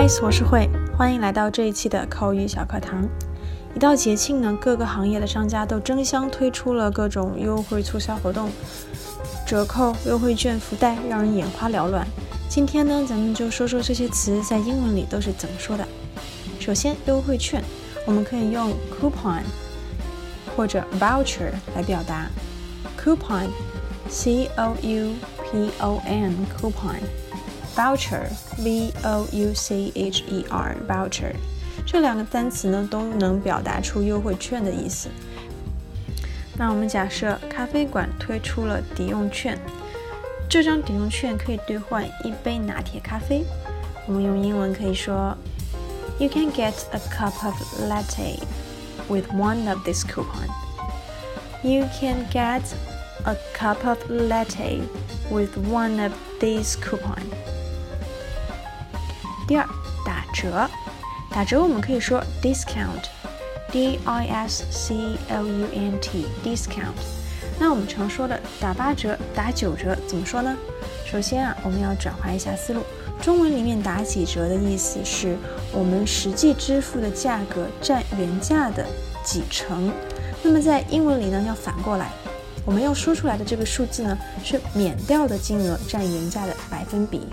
Nice，我是慧，欢迎来到这一期的口语小课堂。一到节庆呢，各个行业的商家都争相推出了各种优惠促销活动，折扣、优惠券、福袋，让人眼花缭乱。今天呢，咱们就说说这些词在英文里都是怎么说的。首先，优惠券，我们可以用 coupon 或者 voucher 来表达。coupon，c o u p o n，coupon。voucher v o u c h e r voucher 这两个单词呢都能表达出优惠券的意思。那我们假设咖啡馆推出了抵用券，这张抵用券可以兑换一杯拿铁咖啡。我们用英文可以说：You can get a cup of latte with one of this coupon. You can get a cup of latte with one of these coupon. 第二，打折，打折我们可以说 discount，d i s c o u n t，discount。那我们常说的打八折、打九折怎么说呢？首先啊，我们要转换一下思路，中文里面打几折的意思是我们实际支付的价格占原价的几成。那么在英文里呢，要反过来，我们要说出来的这个数字呢，是免掉的金额占原价的百分比。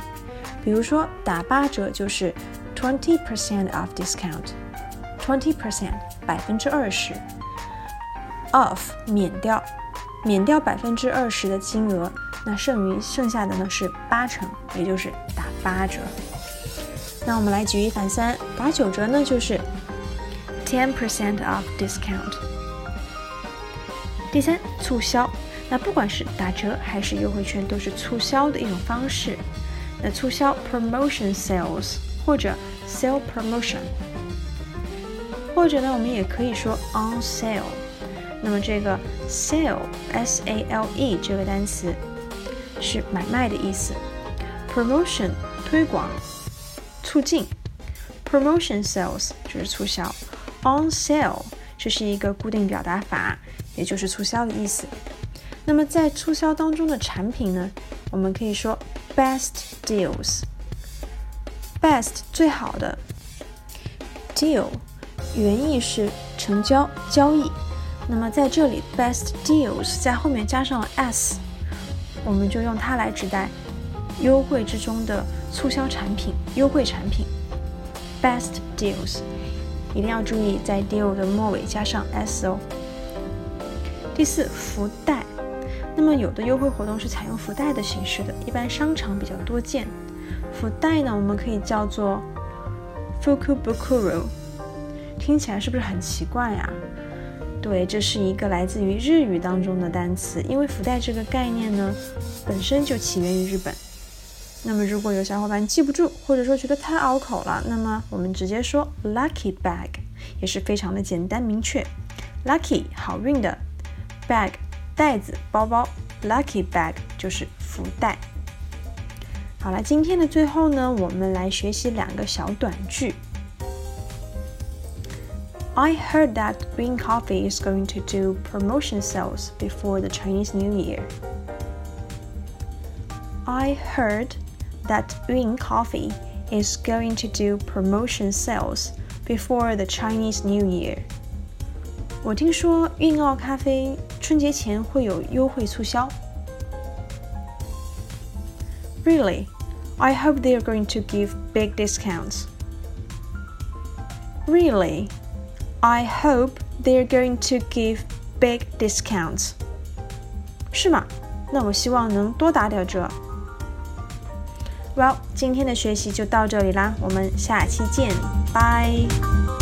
比如说打八折就是 twenty percent of discount，twenty percent 百分之二十，off 免掉，免掉百分之二十的金额，那剩余剩下的呢是八成，也就是打八折。那我们来举一反三，打九折呢就是 ten percent of discount。第三，促销，那不管是打折还是优惠券，都是促销的一种方式。那促销 promotion sales 或者 sale promotion，或者呢，我们也可以说 on sale。那么这个 sale s a l e 这个单词是买卖的意思，promotion 推广促进，promotion sales 就是促销，on sale 这是一个固定表达法，也就是促销的意思。那么在促销当中的产品呢，我们可以说。Best deals, best 最好的 deal 原意是成交交易，那么在这里 best deals 在后面加上了 s，我们就用它来指代优惠之中的促销产品、优惠产品。Best deals 一定要注意在 deal 的末尾加上 s 哦。第四，福袋。那么有的优惠活动是采用福袋的形式的，一般商场比较多见。福袋呢，我们可以叫做 fukubukuro，听起来是不是很奇怪呀？对，这是一个来自于日语当中的单词，因为福袋这个概念呢，本身就起源于日本。那么如果有小伙伴记不住，或者说觉得太拗口了，那么我们直接说 lucky bag 也是非常的简单明确。lucky 好运的 bag。袋子、包包，lucky bag 就是福袋。好了，今天的最后呢，我们来学习两个小短句。I heard that Green Coffee is going to do promotion sales before the Chinese New Year. I heard that Green Coffee is going to do promotion sales before the Chinese New Year. 我听说韵奥咖啡春节前会有优惠促销。Really, I hope they are going to give big discounts. Really, I hope they are going to give big discounts. 是吗？那我希望能多打点折。Well，今天的学习就到这里啦，我们下期见，拜。